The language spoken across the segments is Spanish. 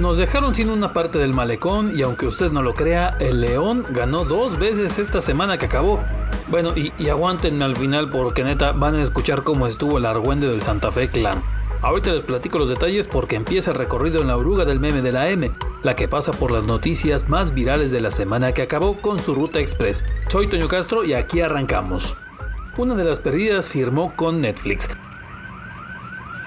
Nos dejaron sin una parte del malecón y aunque usted no lo crea, el León ganó dos veces esta semana que acabó. Bueno, y, y aguántenme al final porque neta van a escuchar cómo estuvo el argüende del Santa Fe Clan. Ahorita les platico los detalles porque empieza el recorrido en la oruga del meme de la M, la que pasa por las noticias más virales de la semana que acabó con su ruta express. Soy Toño Castro y aquí arrancamos. Una de las perdidas firmó con Netflix.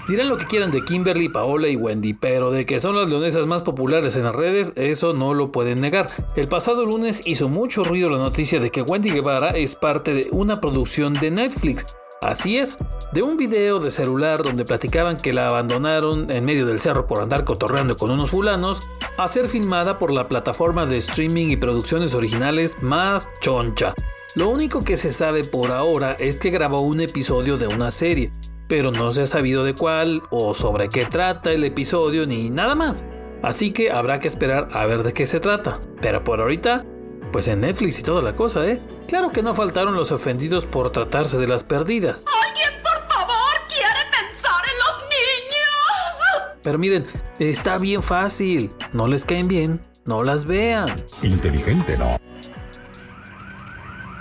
Dirán lo que quieran de Kimberly, Paola y Wendy, pero de que son las leonesas más populares en las redes, eso no lo pueden negar. El pasado lunes hizo mucho ruido la noticia de que Wendy Guevara es parte de una producción de Netflix. Así es, de un video de celular donde platicaban que la abandonaron en medio del cerro por andar cotorreando con unos fulanos, a ser filmada por la plataforma de streaming y producciones originales más choncha. Lo único que se sabe por ahora es que grabó un episodio de una serie, pero no se ha sabido de cuál o sobre qué trata el episodio ni nada más. Así que habrá que esperar a ver de qué se trata. Pero por ahorita, pues en Netflix y toda la cosa, ¿eh? Claro que no faltaron los ofendidos por tratarse de las perdidas. ¿Alguien, por favor, quiere pensar en los niños? Pero miren, está bien fácil. No les caen bien, no las vean. Inteligente, ¿no?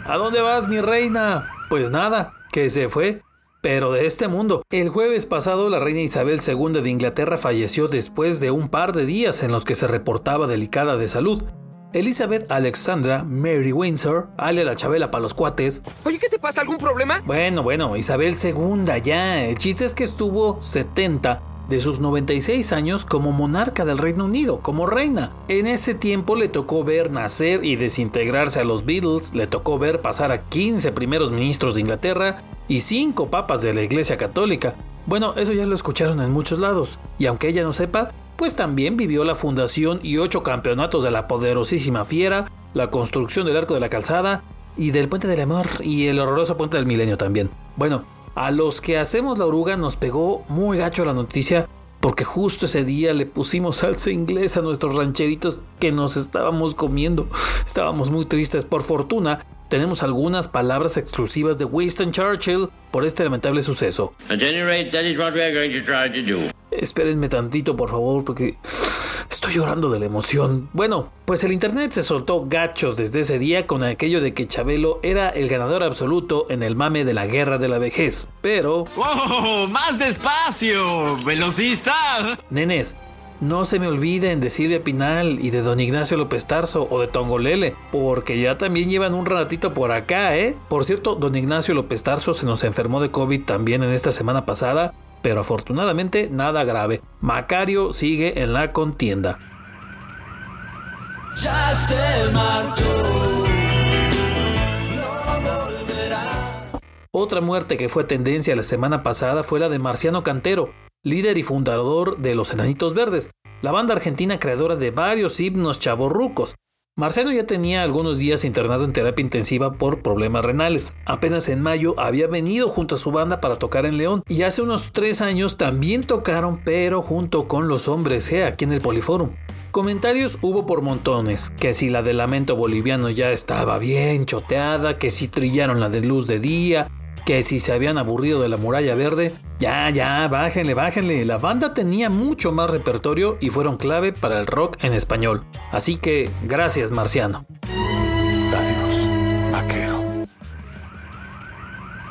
¿A dónde vas, mi reina? Pues nada, que se fue pero de este mundo. El jueves pasado la reina Isabel II de Inglaterra falleció después de un par de días en los que se reportaba delicada de salud. Elizabeth Alexandra Mary Windsor, alia la Chabela para los cuates. Oye, ¿qué te pasa? ¿Algún problema? Bueno, bueno, Isabel II ya. El chiste es que estuvo 70 de sus 96 años como monarca del Reino Unido, como reina. En ese tiempo le tocó ver nacer y desintegrarse a los Beatles, le tocó ver pasar a 15 primeros ministros de Inglaterra y 5 papas de la Iglesia Católica. Bueno, eso ya lo escucharon en muchos lados, y aunque ella no sepa, pues también vivió la fundación y 8 campeonatos de la poderosísima Fiera, la construcción del Arco de la Calzada y del Puente del Amor y el horroroso Puente del Milenio también. Bueno, a los que hacemos la oruga nos pegó muy gacho la noticia porque justo ese día le pusimos salsa inglesa a nuestros rancheritos que nos estábamos comiendo. Estábamos muy tristes. Por fortuna, tenemos algunas palabras exclusivas de Winston Churchill por este lamentable suceso. Espérenme tantito, por favor, porque Estoy llorando de la emoción. Bueno, pues el internet se soltó gacho desde ese día con aquello de que Chabelo era el ganador absoluto en el mame de la guerra de la vejez. Pero... ¡Oh! ¡Más despacio! ¡Velocista! Nenes, no se me olviden de Silvia Pinal y de Don Ignacio López Tarso o de Tongolele, porque ya también llevan un ratito por acá, ¿eh? Por cierto, Don Ignacio López Tarso se nos enfermó de COVID también en esta semana pasada pero afortunadamente nada grave. Macario sigue en la contienda. Ya se marchó. Otra muerte que fue tendencia la semana pasada fue la de Marciano Cantero, líder y fundador de Los Enanitos Verdes, la banda argentina creadora de varios himnos chavorrucos, Marciano ya tenía algunos días internado en terapia intensiva por problemas renales. Apenas en mayo había venido junto a su banda para tocar en León y hace unos tres años también tocaron pero junto con los hombres G aquí en el Poliforum. Comentarios hubo por montones, que si la de lamento boliviano ya estaba bien choteada, que si trillaron la de luz de día, que si se habían aburrido de la muralla verde, ya, ya, bájenle, bájenle. La banda tenía mucho más repertorio y fueron clave para el rock en español. Así que, gracias, Marciano.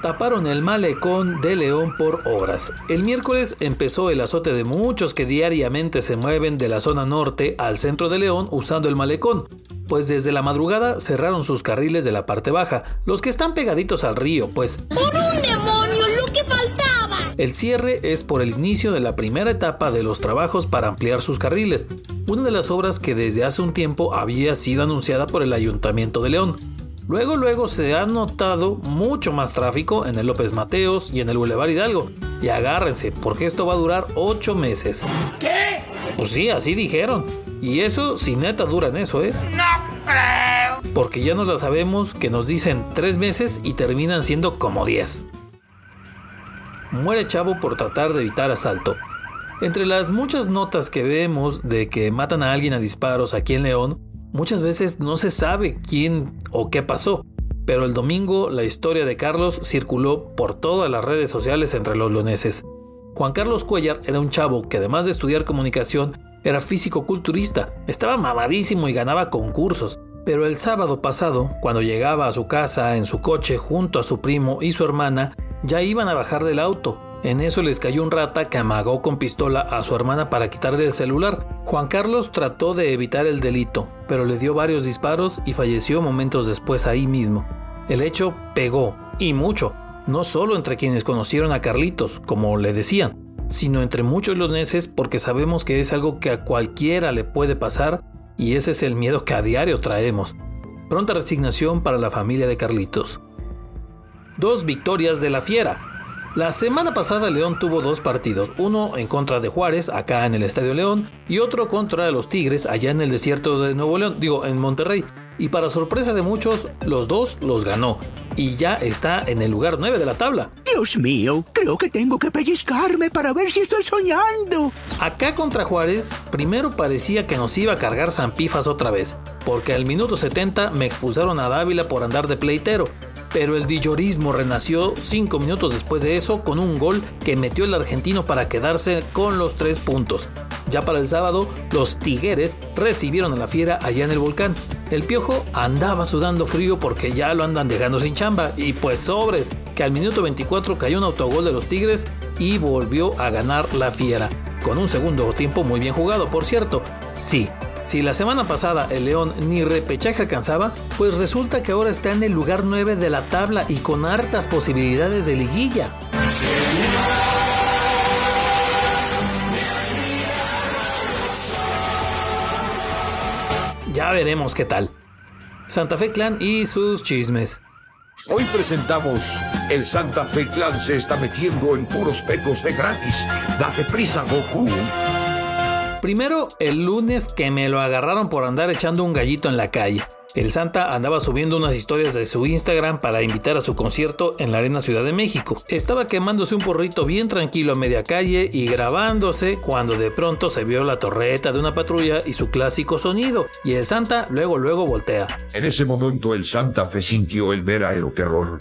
Taparon el malecón de León por horas. El miércoles empezó el azote de muchos que diariamente se mueven de la zona norte al centro de León usando el malecón pues desde la madrugada cerraron sus carriles de la parte baja, los que están pegaditos al río, pues... ¡Por un demonio, lo que faltaba! El cierre es por el inicio de la primera etapa de los trabajos para ampliar sus carriles, una de las obras que desde hace un tiempo había sido anunciada por el Ayuntamiento de León. Luego, luego se ha notado mucho más tráfico en el López Mateos y en el Boulevard Hidalgo. Y agárrense, porque esto va a durar 8 meses. ¿Qué? Pues sí, así dijeron. Y eso, si neta duran eso, ¿eh? No creo. Porque ya nos la sabemos que nos dicen tres meses y terminan siendo como 10. Muere Chavo por tratar de evitar asalto. Entre las muchas notas que vemos de que matan a alguien a disparos aquí en León, muchas veces no se sabe quién o qué pasó. Pero el domingo la historia de Carlos circuló por todas las redes sociales entre los leoneses. Juan Carlos Cuellar era un chavo que además de estudiar comunicación Era físico-culturista, estaba mamadísimo y ganaba concursos. Pero el sábado pasado, cuando llegaba a su casa en su coche junto a su primo y su hermana, ya iban a bajar del auto. En eso les cayó un rata que amagó con pistola a su hermana para quitarle el celular. Juan Carlos trató de evitar el delito, pero le dio varios disparos y falleció momentos después ahí mismo. El hecho pegó, y mucho, no solo entre quienes conocieron a Carlitos, como le decían, sino entre muchos leoneses porque sabemos que es algo que a cualquiera le puede pasar y ese es el miedo que a diario traemos. Pronta resignación para la familia de Carlitos. Dos victorias de la Fiera. La semana pasada León tuvo dos partidos, uno en contra de Juárez, acá en el Estadio León, y otro contra los Tigres, allá en el desierto de Nuevo León, digo, en Monterrey. Y para sorpresa de muchos, los dos los ganó y ya está en el lugar 9 de la tabla. Dios mío, creo que tengo que pellizcarme para ver si estoy soñando. Acá contra Juárez, primero parecía que nos iba a cargar Zampifas otra vez, porque al minuto 70 me expulsaron a Dávila por andar de pleitero. Pero el dillorismo renació cinco minutos después de eso con un gol que metió el argentino para quedarse con los tres puntos. Ya para el sábado, los Tigueres recibieron a la fiera allá en el volcán. El piojo andaba sudando frío porque ya lo andan dejando sin chamba. Y pues sobres, que al minuto 24 cayó un autogol de los Tigres y volvió a ganar la fiera. Con un segundo tiempo muy bien jugado, por cierto. Sí, si la semana pasada el León ni repechaje alcanzaba, pues resulta que ahora está en el lugar 9 de la tabla y con hartas posibilidades de liguilla. Ya veremos qué tal. Santa Fe Clan y sus chismes. Hoy presentamos El Santa Fe Clan se está metiendo en puros pecos de gratis. Date prisa, Goku. Primero, el lunes que me lo agarraron por andar echando un gallito en la calle. El Santa andaba subiendo unas historias de su Instagram para invitar a su concierto en la Arena Ciudad de México. Estaba quemándose un porrito bien tranquilo a media calle y grabándose cuando de pronto se vio la torreta de una patrulla y su clásico sonido. Y el Santa luego luego voltea. En ese momento el Santa Fe sintió el verdadero terror.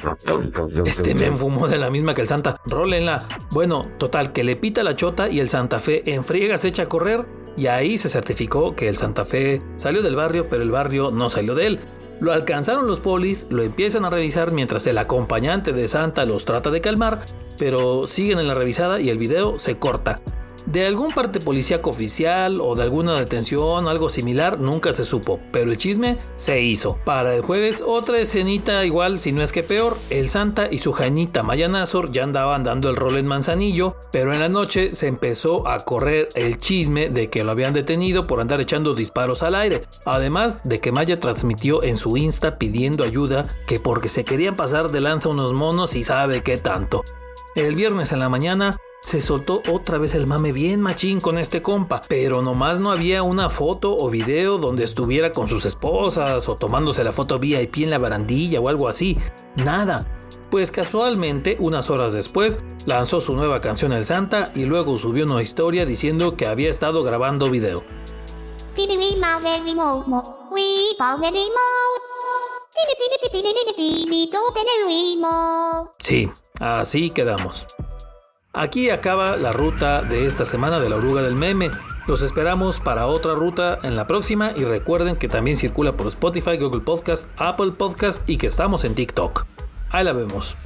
Este me enfumó de la misma que el Santa. Rólenla. Bueno, total, que le pita la chota y el Santa Fe en friega se echa a correr y ahí se certificó que el Santa Fe salió del barrio, pero el barrio no salió de él. Lo alcanzaron los polis, lo empiezan a revisar mientras el acompañante de Santa los trata de calmar, pero siguen en la revisada y el video se corta. De algún parte policíaco oficial o de alguna detención, algo similar, nunca se supo, pero el chisme se hizo. Para el jueves, otra escenita igual, si no es que peor, el Santa y su jañita Maya Nazor ya andaban dando el rol en Manzanillo, pero en la noche se empezó a correr el chisme de que lo habían detenido por andar echando disparos al aire, además de que Maya transmitió en su Insta pidiendo ayuda que porque se querían pasar de lanza unos monos y sabe qué tanto. El viernes en la mañana se soltó otra vez el mame bien machín con este compa, pero nomás no había una foto o video donde estuviera con sus esposas o tomándose la foto VIP en la barandilla o algo así. Nada. Pues casualmente, unas horas después, lanzó su nueva canción El Santa y luego subió una historia diciendo que había estado grabando video. Sí, así quedamos. Aquí acaba la ruta de esta semana de la oruga del meme. Los esperamos para otra ruta en la próxima y recuerden que también circula por Spotify, Google Podcast, Apple Podcast y que estamos en TikTok. Ahí la vemos.